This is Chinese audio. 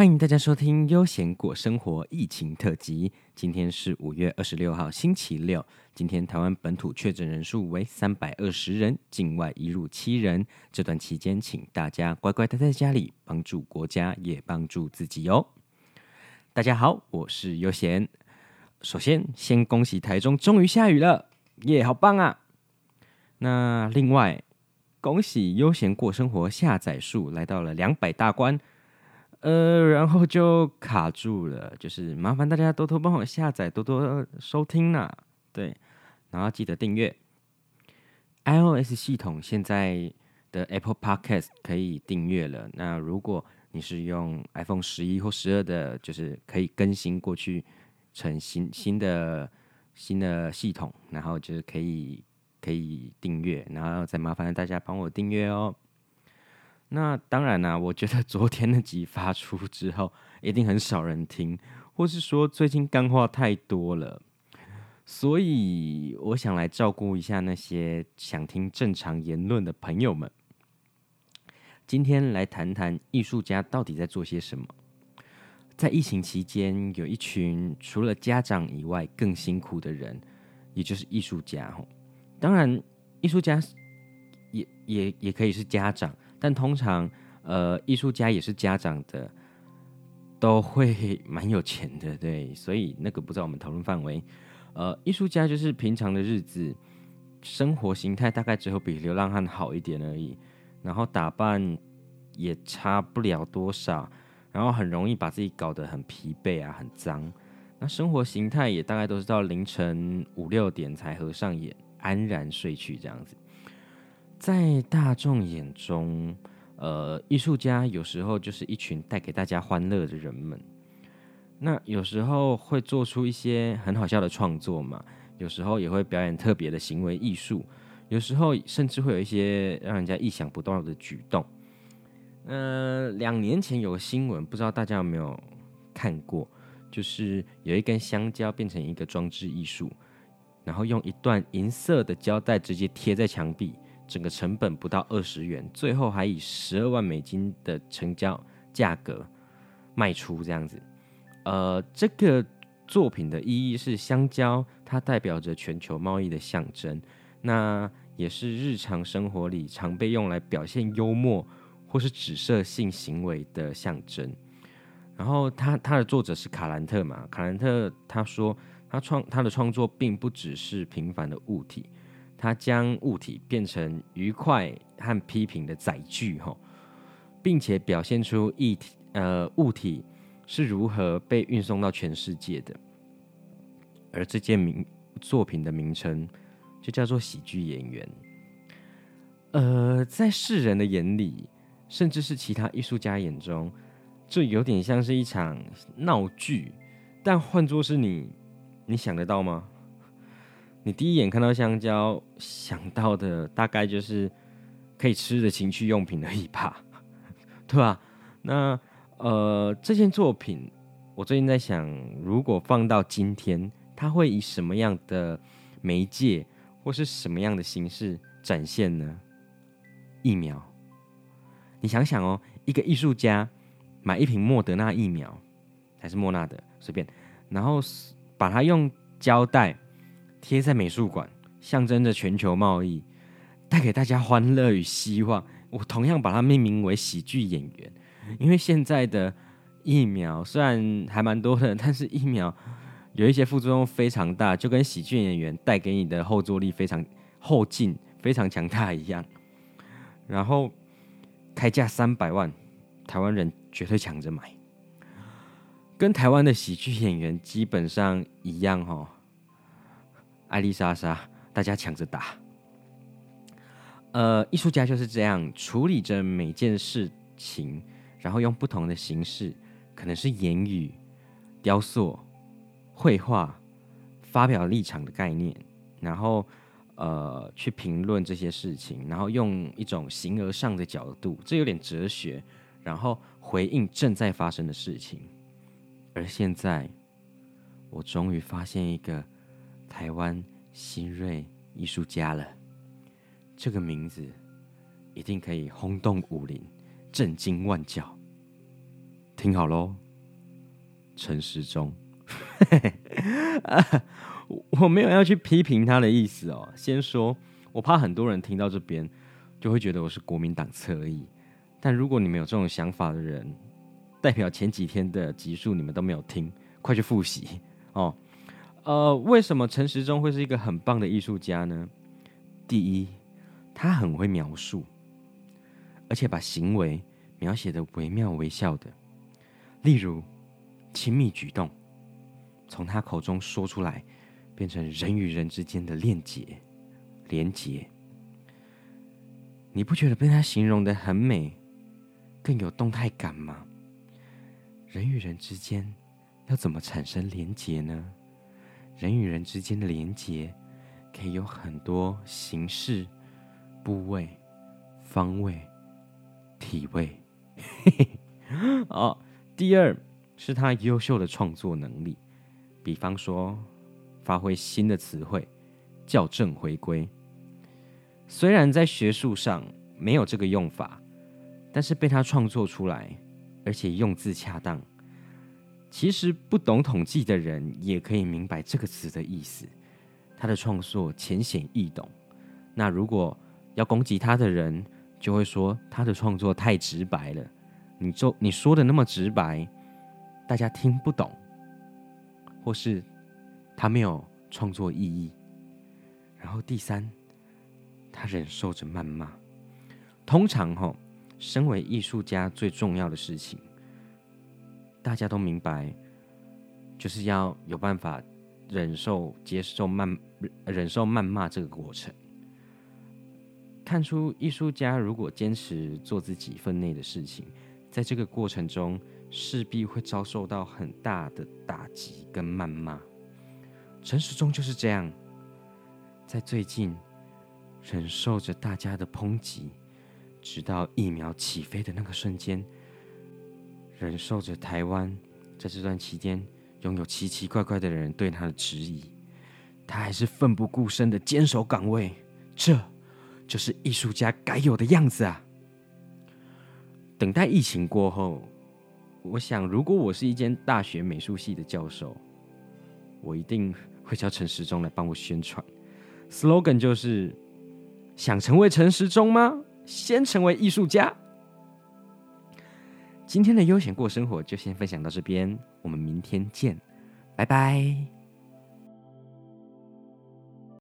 欢迎大家收听《悠闲过生活》疫情特辑。今天是五月二十六号，星期六。今天台湾本土确诊人数为三百二十人，境外移入七人。这段期间，请大家乖乖待在家里，帮助国家，也帮助自己哦。大家好，我是悠闲。首先，先恭喜台中终于下雨了，耶，好棒啊！那另外，恭喜悠闲过生活下载数来到了两百大关。呃，然后就卡住了，就是麻烦大家多多帮我下载，多多收听啦。对，然后记得订阅。iOS 系统现在的 Apple Podcast 可以订阅了。那如果你是用 iPhone 十一或十二的，就是可以更新过去成新新的新的系统，然后就是可以可以订阅，然后再麻烦大家帮我订阅哦。那当然啦，我觉得昨天那集发出之后，一定很少人听，或是说最近干话太多了，所以我想来照顾一下那些想听正常言论的朋友们。今天来谈谈艺术家到底在做些什么。在疫情期间，有一群除了家长以外更辛苦的人，也就是艺术家。当然，艺术家也也也可以是家长。但通常，呃，艺术家也是家长的，都会蛮有钱的，对，所以那个不在我们讨论范围。呃，艺术家就是平常的日子，生活形态大概只有比流浪汉好一点而已，然后打扮也差不了多少，然后很容易把自己搞得很疲惫啊，很脏。那生活形态也大概都是到凌晨五六点才合上眼，安然睡去这样子。在大众眼中，呃，艺术家有时候就是一群带给大家欢乐的人们。那有时候会做出一些很好笑的创作嘛，有时候也会表演特别的行为艺术，有时候甚至会有一些让人家意想不到的举动。呃，两年前有个新闻，不知道大家有没有看过，就是有一根香蕉变成一个装置艺术，然后用一段银色的胶带直接贴在墙壁。整个成本不到二十元，最后还以十二万美金的成交价格卖出，这样子。呃，这个作品的意义是香蕉，它代表着全球贸易的象征，那也是日常生活里常被用来表现幽默或是指涉性行为的象征。然后，他他的作者是卡兰特嘛？卡兰特他说，他创他的创作并不只是平凡的物体。他将物体变成愉快和批评的载具，吼，并且表现出一体呃物体是如何被运送到全世界的。而这件名作品的名称就叫做喜剧演员。呃，在世人的眼里，甚至是其他艺术家眼中，这有点像是一场闹剧。但换作是你，你想得到吗？你第一眼看到香蕉，想到的大概就是可以吃的情趣用品而已吧，对吧？那呃，这件作品，我最近在想，如果放到今天，它会以什么样的媒介或是什么样的形式展现呢？疫苗，你想想哦，一个艺术家买一瓶莫德纳疫苗，还是莫纳的，随便，然后把它用胶带。贴在美术馆，象征着全球贸易，带给大家欢乐与希望。我同样把它命名为喜剧演员，因为现在的疫苗虽然还蛮多的，但是疫苗有一些副作用非常大，就跟喜剧演员带给你的后坐力非常后劲非常强大一样。然后开价三百万，台湾人绝对抢着买，跟台湾的喜剧演员基本上一样哦。艾丽莎莎，大家抢着打。呃，艺术家就是这样处理着每件事情，然后用不同的形式，可能是言语、雕塑、绘画，发表立场的概念，然后呃去评论这些事情，然后用一种形而上的角度，这有点哲学，然后回应正在发生的事情。而现在，我终于发现一个。台湾新锐艺术家了，这个名字一定可以轰动武林，震惊万教。听好喽，陈时中，我没有要去批评他的意思哦。先说，我怕很多人听到这边就会觉得我是国民党侧翼。但如果你们有这种想法的人，代表前几天的集数你们都没有听，快去复习哦。呃，为什么陈时中会是一个很棒的艺术家呢？第一，他很会描述，而且把行为描写的惟妙惟肖的。例如，亲密举动，从他口中说出来，变成人与人之间的链接、连结。你不觉得被他形容的很美，更有动态感吗？人与人之间要怎么产生连结呢？人与人之间的连结可以有很多形式、部位、方位、体位。哦，第二是他优秀的创作能力，比方说发挥新的词汇、校正回归。虽然在学术上没有这个用法，但是被他创作出来，而且用字恰当。其实不懂统计的人也可以明白这个词的意思。他的创作浅显易懂。那如果要攻击他的人，就会说他的创作太直白了。你就你说的那么直白，大家听不懂，或是他没有创作意义。然后第三，他忍受着谩骂。通常哈，身为艺术家最重要的事情。大家都明白，就是要有办法忍受、接受谩、忍受谩骂这个过程。看出艺术家如果坚持做自己分内的事情，在这个过程中势必会遭受到很大的打击跟谩骂。陈时中就是这样，在最近忍受着大家的抨击，直到疫苗起飞的那个瞬间。忍受着台湾在这段期间拥有奇奇怪怪的人对他的质疑，他还是奋不顾身的坚守岗位，这就是艺术家该有的样子啊！等待疫情过后，我想，如果我是一间大学美术系的教授，我一定会叫陈时中来帮我宣传，slogan 就是“想成为陈时中吗？先成为艺术家。”今天的悠闲过生活就先分享到这边，我们明天见，拜拜。